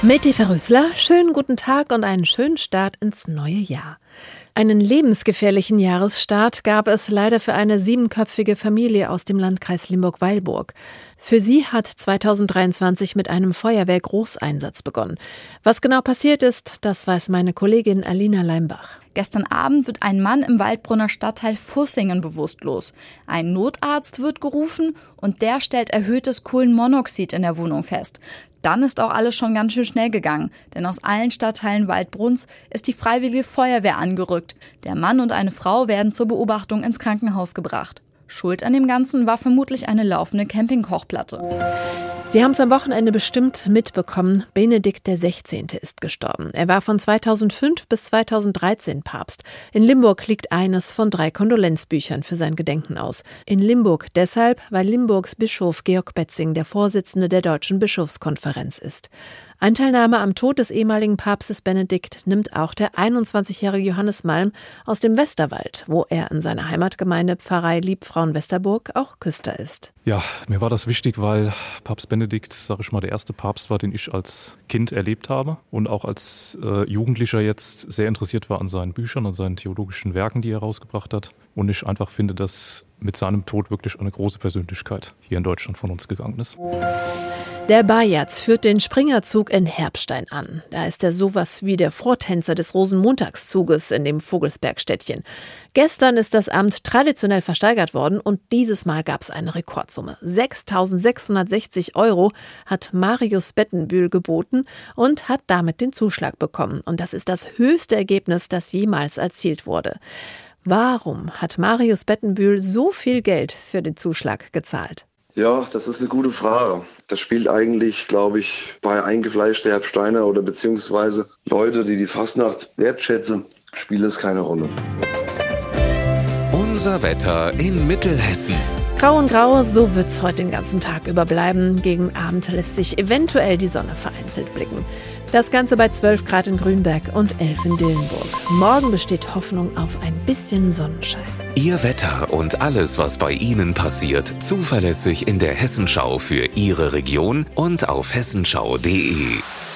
Mit Eva Rösler, schönen guten Tag und einen schönen Start ins neue Jahr. Einen lebensgefährlichen Jahresstart gab es leider für eine siebenköpfige Familie aus dem Landkreis Limburg-Weilburg. Für sie hat 2023 mit einem Feuerwehr-Großeinsatz begonnen. Was genau passiert ist, das weiß meine Kollegin Alina Leimbach. Gestern Abend wird ein Mann im Waldbrunner Stadtteil Fussingen bewusstlos. Ein Notarzt wird gerufen und der stellt erhöhtes Kohlenmonoxid in der Wohnung fest. Dann ist auch alles schon ganz schön schnell gegangen, denn aus allen Stadtteilen Waldbrunns ist die Freiwillige Feuerwehr angerückt. Der Mann und eine Frau werden zur Beobachtung ins Krankenhaus gebracht. Schuld an dem Ganzen war vermutlich eine laufende Campingkochplatte. Sie haben es am Wochenende bestimmt mitbekommen. Benedikt XVI. ist gestorben. Er war von 2005 bis 2013 Papst. In Limburg liegt eines von drei Kondolenzbüchern für sein Gedenken aus. In Limburg deshalb, weil Limburgs Bischof Georg Betzing der Vorsitzende der Deutschen Bischofskonferenz ist. Anteilnahme am Tod des ehemaligen Papstes Benedikt nimmt auch der 21-jährige Johannes Malm aus dem Westerwald, wo er in seiner Heimatgemeinde Pfarrei Liebfrauen-Westerburg auch Küster ist. Ja, mir war das wichtig, weil Papst Benedikt, sage ich mal, der erste Papst war, den ich als Kind erlebt habe und auch als äh, Jugendlicher jetzt sehr interessiert war an seinen Büchern und seinen theologischen Werken, die er herausgebracht hat. Und ich einfach finde, dass mit seinem Tod wirklich eine große Persönlichkeit hier in Deutschland von uns gegangen ist. Der Bajaz führt den Springerzug in Herbstein an. Da ist er sowas wie der Vortänzer des Rosenmontagszuges in dem Vogelsbergstädtchen. Gestern ist das Amt traditionell versteigert worden und dieses Mal gab es eine Rekordsumme. 6.660 Euro hat Marius Bettenbühl geboten und hat damit den Zuschlag bekommen. Und das ist das höchste Ergebnis, das jemals erzielt wurde. Warum hat Marius Bettenbühl so viel Geld für den Zuschlag gezahlt? Ja, das ist eine gute Frage. Das spielt eigentlich, glaube ich, bei eingefleischten Herbsteiner oder beziehungsweise Leute, die die Fastnacht wertschätzen, spielt es keine Rolle. Unser Wetter in Mittelhessen. Grau und grau, so wird es heute den ganzen Tag überbleiben. Gegen Abend lässt sich eventuell die Sonne vereinzelt blicken. Das Ganze bei 12 Grad in Grünberg und 11 in Dillenburg. Morgen besteht Hoffnung auf ein bisschen Sonnenschein. Ihr Wetter und alles, was bei Ihnen passiert, zuverlässig in der Hessenschau für Ihre Region und auf hessenschau.de.